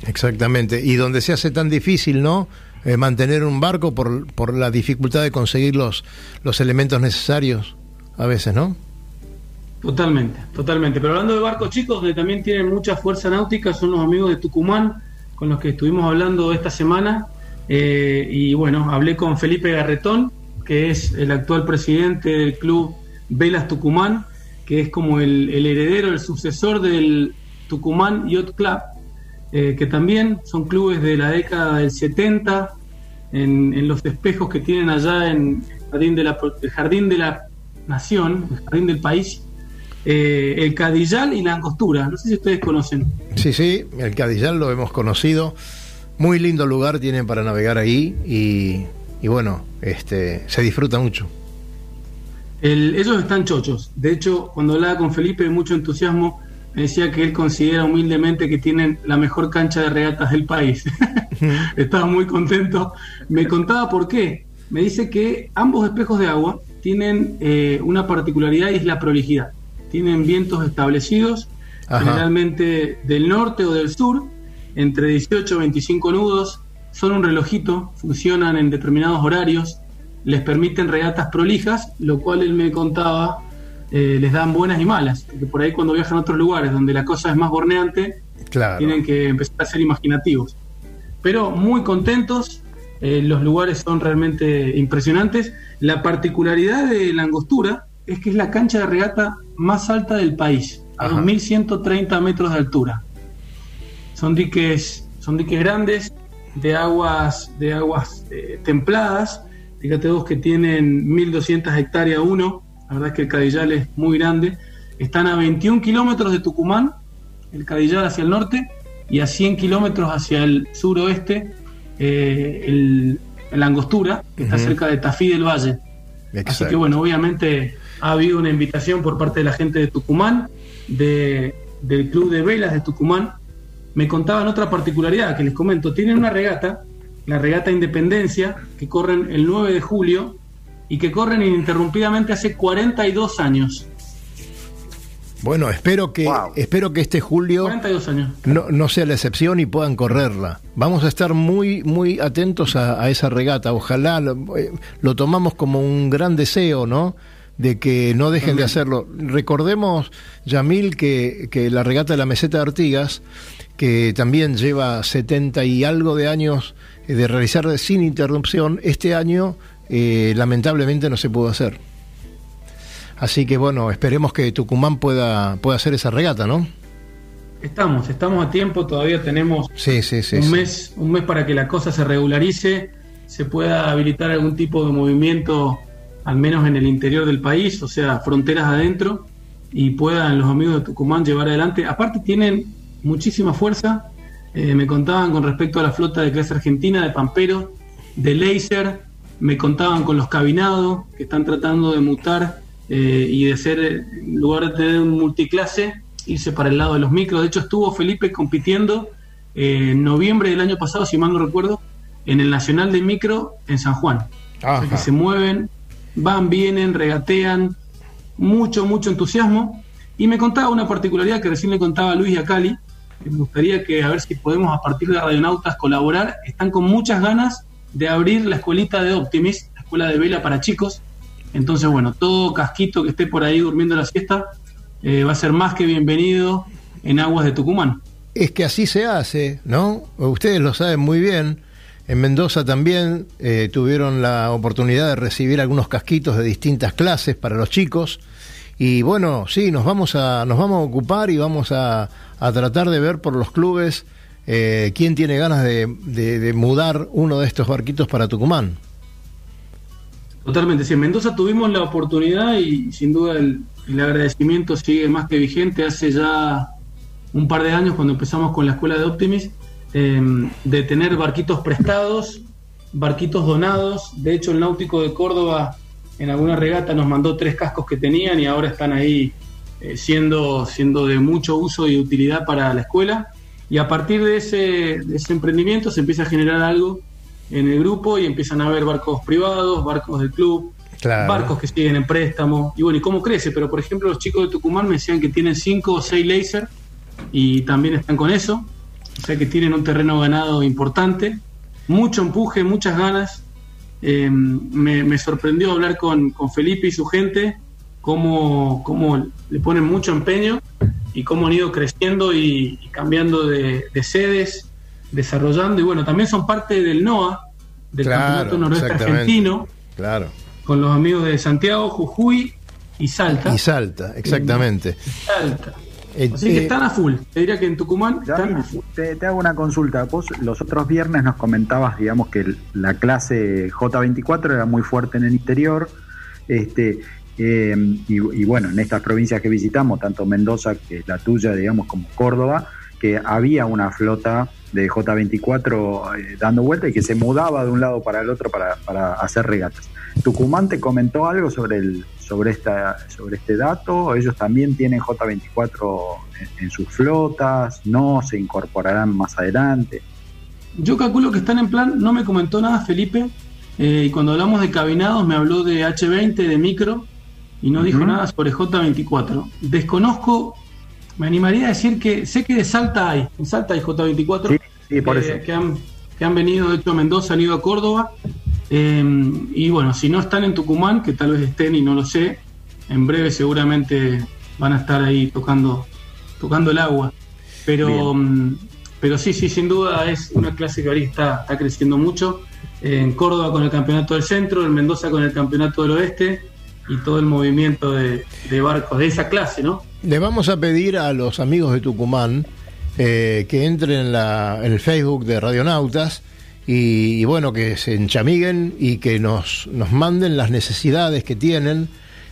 Exactamente. Y donde se hace tan difícil, ¿no? Eh, mantener un barco por, por la dificultad de conseguir los, los elementos necesarios, a veces, ¿no? Totalmente, totalmente. Pero hablando de barcos chicos, que también tienen mucha fuerza náutica, son los amigos de Tucumán, con los que estuvimos hablando esta semana. Eh, y bueno, hablé con Felipe Garretón, que es el actual presidente del club Velas Tucumán, que es como el, el heredero, el sucesor del Tucumán Yacht Club, eh, que también son clubes de la década del 70, en, en los espejos que tienen allá en el Jardín de la, el Jardín de la Nación, el Jardín del País, eh, el Cadillal y la Angostura. No sé si ustedes conocen. Sí, sí, el Cadillal lo hemos conocido. Muy lindo lugar tienen para navegar ahí y, y bueno, este, se disfruta mucho. El- ellos están chochos. De hecho, cuando hablaba con Felipe, mucho entusiasmo, me decía que él considera humildemente que tienen la mejor cancha de regatas del país. Estaba muy contento. Me contaba por qué. Me dice que ambos espejos de agua tienen eh, una particularidad y es la prolijidad. Tienen vientos establecidos, Ajá. generalmente del norte o del sur, entre 18 y 25 nudos. Son un relojito, funcionan en determinados horarios, les permiten regatas prolijas, lo cual él me contaba eh, les dan buenas y malas. Porque por ahí cuando viajan a otros lugares donde la cosa es más borneante, Claro. tienen que empezar a ser imaginativos. Pero muy contentos, eh, los lugares son realmente impresionantes. La particularidad de la angostura es que es la cancha de regata más alta del país, a Ajá. 2.130 metros de altura. Son diques, son diques grandes, de aguas, de aguas eh, templadas. Fíjate vos que tienen 1.200 hectáreas uno, la verdad es que el Cadillal es muy grande. Están a 21 kilómetros de Tucumán, el Cadillal hacia el norte, y a 100 kilómetros hacia el suroeste, eh, el, la Angostura, que está cerca de Tafí del Valle. Así que bueno, obviamente ha habido una invitación por parte de la gente de Tucumán, de, del Club de Velas de Tucumán. Me contaban otra particularidad que les comento. Tienen una regata, la regata Independencia, que corren el 9 de julio y que corren ininterrumpidamente hace 42 años. Bueno, espero que, espero que este julio 42 años. no, no sea la excepción y puedan correrla. Vamos a estar muy, muy atentos a, a esa regata. Ojalá lo, eh, lo tomamos como un gran deseo, ¿no? De que no dejen de hacerlo. Recordemos, Yamil, que, que la regata de la meseta de Artigas, que también lleva 70 y algo de años eh, de realizar sin interrupción, este año eh, lamentablemente no se pudo hacer. Así que bueno, esperemos que Tucumán pueda, pueda hacer esa regata, ¿no? Estamos, estamos a tiempo, todavía tenemos Sí, sí, sí. un mes, un mes para que la cosa se regularice, se pueda habilitar algún tipo de movimiento, al menos en el interior del país, o sea, fronteras adentro, y puedan los amigos de Tucumán llevar adelante. Aparte tienen muchísima fuerza, eh, me contaban con respecto a la flota de clase argentina, de Pampero, de Laser, me contaban con los cabinados, que están tratando de mutar eh, y de ser, eh, en lugar de tener un multiclase, irse para el lado de los micros. De hecho, estuvo Felipe compitiendo eh, en noviembre del año pasado, si mal no recuerdo, en el Nacional de Micro en San Juan. O sea, Ajá. que se mueven, van, vienen, regatean, mucho, mucho entusiasmo. Y me contaba una particularidad que recién le contaba a Luis y a Cali, me gustaría que a ver si podemos a partir de Radionautas colaborar. Están con muchas ganas de abrir la escuelita de Optimis, la escuela de vela para chicos. Entonces, bueno, todo casquito que esté por ahí durmiendo la siesta eh, va a ser más que bienvenido en aguas de Tucumán. Es que así se hace, ¿no? Ustedes lo saben muy bien. En Mendoza también eh, tuvieron la oportunidad de recibir algunos casquitos de distintas clases para los chicos. Y bueno, sí, nos vamos a, nos vamos a ocupar y vamos a, a tratar de ver por los clubes eh, quién tiene ganas de, mudar uno de estos barquitos para Tucumán. Totalmente, sí, en Mendoza tuvimos la oportunidad y sin duda el, agradecimiento sigue más que vigente. Hace ya un par de años cuando empezamos con la escuela de Optimis, eh, de tener barquitos prestados, barquitos donados. De hecho, el Náutico de Córdoba en alguna regata nos mandó tres cascos que tenían y ahora están ahí eh, siendo, siendo de mucho uso y utilidad para la escuela. Y a partir de ese, de ese emprendimiento se empieza a generar algo en el grupo y empiezan a haber barcos privados, barcos del club, Claro. barcos que siguen en préstamo. Y bueno, ¿y cómo crece? Pero por ejemplo, los chicos de Tucumán me decían que tienen cinco o seis laser y también están con eso. O sea que tienen un terreno ganado importante, mucho empuje, muchas ganas. Eh, me, me sorprendió hablar con, con Felipe y su gente, cómo, cómo le ponen mucho empeño y cómo han ido creciendo y, y cambiando de, de sedes, desarrollando. Y bueno, también son parte del NOA, del Claro, Campeonato Noroeste. Argentino Claro. con los amigos de Santiago, Jujuy y Salta. Y Salta, exactamente. Salta. Eh, Así que eh, están a full. Te diría que en Tucumán están a full. te, te hago una consulta. Vos los otros viernes nos comentabas, digamos, que la clase J24 era muy fuerte en el interior. Este, eh, y, bueno, en estas provincias que visitamos, tanto Mendoza, que es la tuya, digamos, como Córdoba, que había una flota de J24 eh, dando vuelta y que se mudaba de un lado para el otro para, para hacer regatas. ¿Tucumán te comentó algo sobre el sobre esta sobre este dato? ¿Ellos también tienen J24 en, en sus flotas? ¿No? ¿Se incorporarán más adelante? Yo calculo que están en plan, no me comentó nada Felipe, eh, y cuando hablamos de cabinados me habló de H20, de micro, y no dijo nada sobre J24. Desconozco, me animaría a decir que sé que de Salta hay, en Salta hay J24, Sí, sí, por que, eso. que han, que han venido, de hecho a Mendoza, han ido a Córdoba, eh, y bueno, si no están en Tucumán, que tal vez estén y no lo sé, en breve seguramente van a estar ahí tocando, tocando el agua. Pero, mm, pero sí, sí, sin duda es una clase que ahorita está, está creciendo mucho. En Córdoba con el campeonato del centro, en Mendoza con el campeonato del oeste y todo el movimiento de, barcos de esa clase, ¿no? Le vamos a pedir a los amigos de Tucumán eh, que entren en, la, en el Facebook de Radionautas y, y bueno, que se enchamiguen y que nos, nos manden las necesidades que tienen,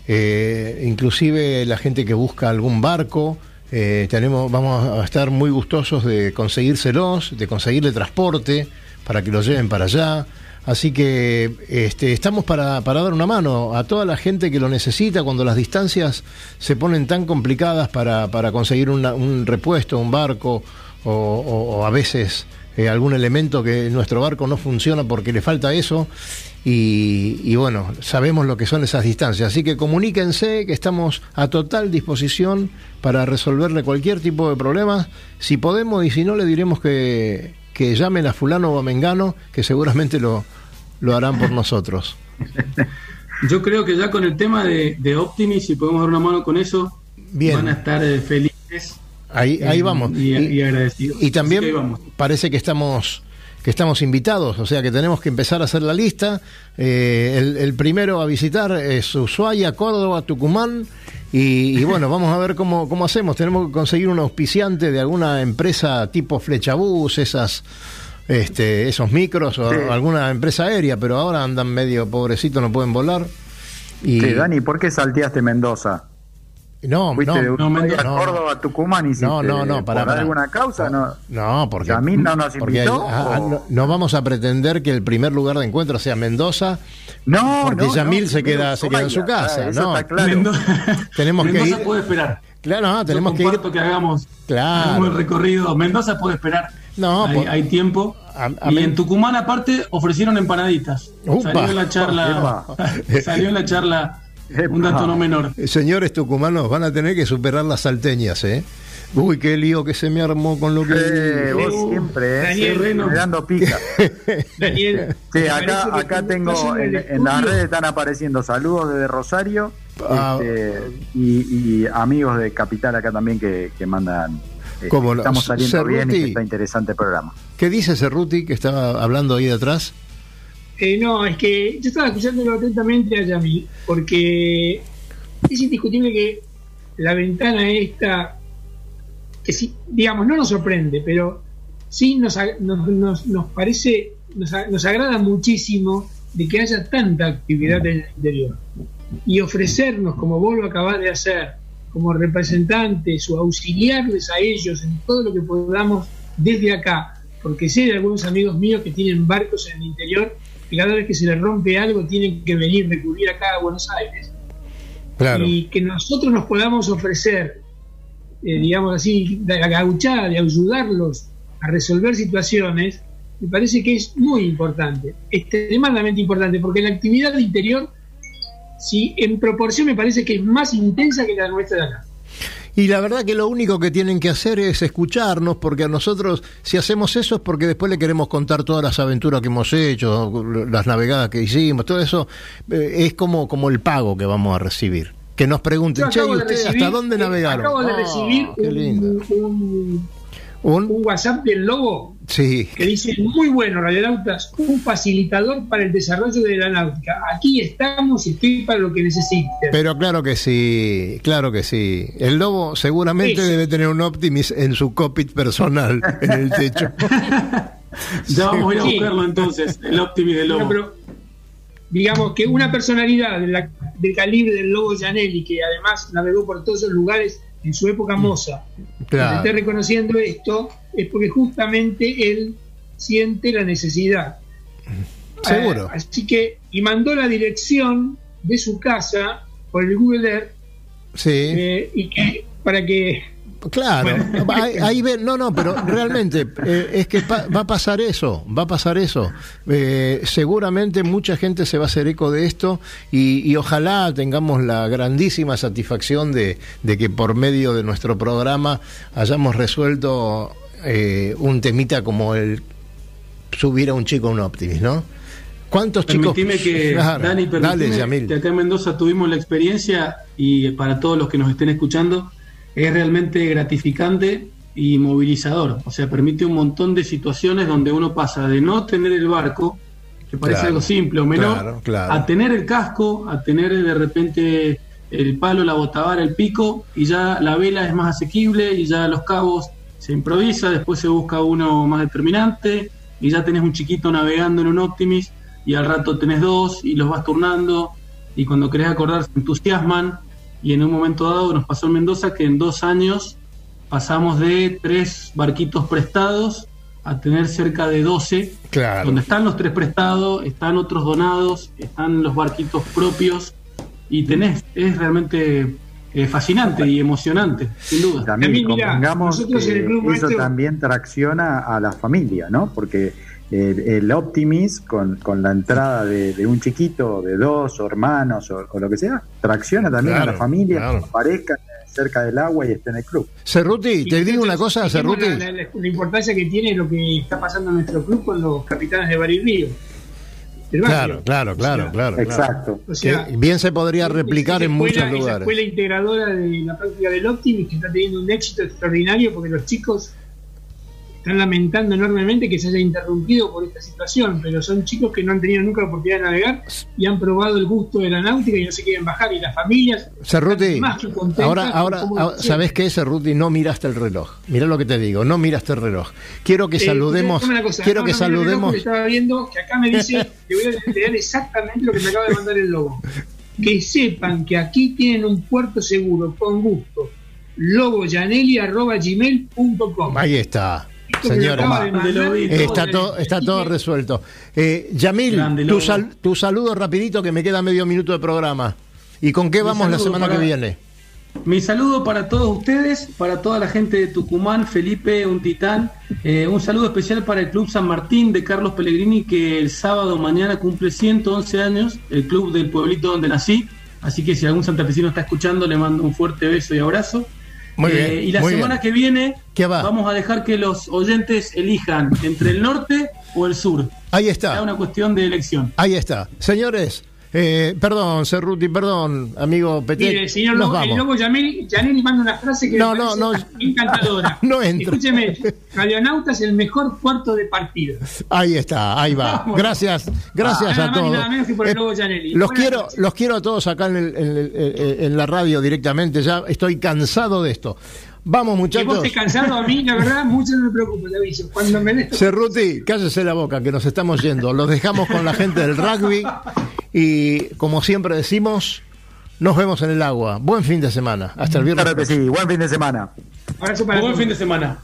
eh, inclusive la gente que busca algún barco. eh, tenemos, vamos a estar muy gustosos de conseguírselos, de conseguirle transporte para que lo lleven para allá. Así que este, estamos para, para dar una mano a toda la gente que lo necesita cuando las distancias se ponen tan complicadas para, para conseguir una- un repuesto, un barco o, a veces eh, algún elemento que nuestro barco no funciona porque le falta eso. Y, y bueno, sabemos lo que son esas distancias. Así que comuníquense que estamos a total disposición para resolverle cualquier tipo de problema. Si podemos y si no, le diremos que, que llamen a fulano o a mengano, que seguramente lo, lo harán por nosotros. Yo creo que ya con el tema de, de Optimis, si podemos dar una mano con eso, Bien. van a estar eh, felices Ahí, ahí vamos. y, y agradecidos. Y también que parece que estamos que estamos invitados, o sea que tenemos que empezar a hacer la lista. Eh, el, el primero a visitar es Ushuaia, Córdoba, Tucumán. Y, y bueno, vamos a ver cómo, cómo hacemos. Tenemos que conseguir un auspiciante de alguna empresa tipo Flechabús, esas, este, esos micros o Sí. alguna empresa aérea, pero ahora andan medio pobrecitos, no pueden volar. Y, Sí, Dani, ¿por qué salteaste Mendoza? No, Fuiste no, de Uruguay Mendoza, a no. Córdoba, Tucumán y No, no, no, pará, ¿Por pará. alguna causa? No. No, porque. ¿Yamil no nos porque invitó, ah, o? no, no vamos a pretender que el primer lugar de encuentro sea Mendoza, No, porque no, Yamil no, se queda, se queda en su casa. ah, eso no, está claro. Mendoza, Tenemos que Mendoza ir- puede esperar. claro, no, tenemos que ir. que hagamos, Claro. hagamos el recorrido. Mendoza puede esperar. No, hay, por- hay tiempo. A- a y en Tucumán, aparte, ofrecieron empanaditas. Upa. Salió en la charla. salió en la charla un dato no menor. Eh, Señores tucumanos, van a tener que superar las salteñas, ¿eh? Uy, qué lío que se me armó con lo que. Eh, vos Uh, siempre, ¿eh? Daniel Reno. Me dando pica. Daniel, Sí, acá, acá tengo, en, en las redes están apareciendo saludos desde Rosario Ah. este, y, y amigos de Capital acá también que, que mandan. eh, estamos saliendo bien y que está interesante el programa. ¿Qué dice Cerruti que estaba hablando ahí de atrás? Eh, no, es que yo estaba escuchándolo atentamente a Yamil, porque es indiscutible que la ventana esta, que sí, digamos, no nos sorprende, pero sí nos, nos, nos, nos parece, nos, nos agrada muchísimo de que haya tanta actividad en el interior. Y ofrecernos, como vos lo acabás de hacer, como representantes o auxiliarles a ellos en todo lo que podamos desde acá, porque sé de algunos amigos míos que tienen barcos en el interior que cada vez que se les rompe algo tienen que venir, recurrir acá a Buenos Aires Claro. y que nosotros nos podamos ofrecer, eh, digamos así, de agauchar, de ayudarlos a resolver situaciones, me parece que es muy importante, extremadamente importante, porque la actividad interior, si en proporción me parece que es más intensa que la nuestra de acá. Y la verdad que lo único que tienen que hacer es escucharnos, porque a nosotros, si hacemos eso es porque después le queremos contar todas las aventuras que hemos hecho, las navegadas que hicimos, todo eso eh, es como, como el pago que vamos a recibir. Que nos pregunten, che, ¿y ustedes hasta dónde eh, navegaron? Acabo de Ah, recibir Un- un WhatsApp del Lobo Sí. que dice, muy bueno, radionautas, un facilitador para el desarrollo de la náutica. Aquí estamos y estoy para lo que necesiten. Pero claro que sí, claro que sí. El lobo seguramente Sí. debe tener un Optimis en su cockpit personal en el techo. Ya vamos a ir a buscarlo entonces, el Optimis de Lobo. No, pero digamos que una personalidad de la- del calibre del Lobo Janelli, que además navegó por todos esos lugares en su época moza, Claro. esté reconociendo esto, es porque justamente él siente la necesidad. Seguro. Eh, así que, y mandó la dirección de su casa por el Google Earth Sí. eh, y que para que Claro, ahí, ahí ven, no, no, pero realmente eh, es que pa- va a pasar eso, va a pasar eso. Eh, seguramente mucha gente se va a hacer eco de esto y, y ojalá tengamos la grandísima satisfacción de, de que por medio de nuestro programa hayamos resuelto eh, un temita como el subir a un chico a un Optimis, ¿no? ¿Cuántos chicos? Permitime que, Claro, Dani, dale, permitime Yamil. que acá en Mendoza tuvimos la experiencia y para todos los que nos estén escuchando, es realmente gratificante y movilizador. O sea, permite un montón de situaciones donde uno pasa de no tener el barco, que parece Claro, algo simple o menor, claro, claro. a tener el casco, a tener de repente el palo, la botavara, el pico, y ya la vela es más asequible y ya los cabos se improvisa, después se busca uno más determinante y ya tenés un chiquito navegando en un Optimis y al rato tenés dos y los vas turnando y cuando querés acordar se entusiasman y en un momento dado nos pasó en Mendoza que en dos años pasamos de tres barquitos prestados a tener cerca de 12 Claro. donde están los tres prestados, están otros donados, están los barquitos propios y tenés, es realmente eh, fascinante y emocionante, sin duda. También También, mirá, convengamos nosotros en el que Club eso Maestro- también tracciona a la familia, ¿no? Porque el, el Optimis, con, con la entrada de, de un chiquito, de dos o hermanos o, o lo que sea, tracciona también a la familia, claro. que aparezca cerca del agua y esté en el club. Cerruti, te digo una cosa, Cerruti. La, la- la importancia que tiene lo que está pasando en nuestro club con los capitanes de barrio. Claro, claro, claro, sea, claro. Exacto. O sea, Que bien se podría replicar en muchos lugares. escuela integradora de la práctica del Optimis que está teniendo un éxito extraordinario porque los chicos están lamentando enormemente que se haya interrumpido por esta situación, pero son chicos que no han tenido nunca la oportunidad de navegar y han probado el gusto de la náutica y no se quieren bajar y las familias Cerruti, más que ahora, ahora, ahora. ¿sabés qué, Cerruti? No miraste el reloj. Mira lo que te digo, no miraste el reloj. Quiero que Eh, saludemos, cosa, quiero no, que no, saludemos. Estaba viendo que acá me dice, le voy a leer exactamente lo que me acaba de mandar el lobo. Que sepan que aquí tienen un puerto seguro, con gusto. loboyanelli.gmail.com Ahí está, Vi, Eh, Está todo está todo resuelto. Eh, Yamil, tu, Lobo. sal- tu saludo rapidito que me queda medio minuto de programa. ¿Y con qué vamos la semana para- que viene? Mi saludo para todos ustedes, para toda la gente de Tucumán, Felipe, un titán. Eh, un saludo especial para el Club San Martín de Carlos Pellegrini, que el sábado mañana cumple 111 años, el club del pueblito donde nací. Así que si algún santafesino está escuchando, le mando un fuerte beso y abrazo. Muy Eh, y la muy semana bien. que viene vamos a dejar que los oyentes elijan entre el norte o el sur. Ahí Es está, una cuestión de elección. ahí está. Señores, eh, perdón, Cerruti, perdón, amigo Petit. Mire, el señor nos Lobo, el vamos. Lobo Yanelli, manda una frase que No, me no, no. encantadora. No entra. Escúcheme, Radionauta es el mejor puerto de partida. Ahí está, ahí va. Vamos. Gracias, gracias Nada a todos. nada menos que por el Eh, Lobo los Buenas quiero, noches. los quiero a todos acá en, el- en el- en la radio directamente. Ya estoy cansado de esto. Vamos, Que vos muchachos. estés cansado a mí, la verdad, mucho no me preocupa, te aviso. Cuando me des Cerruti, cállese la boca, que nos estamos yendo. Los dejamos con la gente del rugby y, como siempre decimos, nos vemos en el agua. Buen fin de semana. Hasta el viernes. Claro que sí, buen fin de semana. abrazo para Buen fin de semana.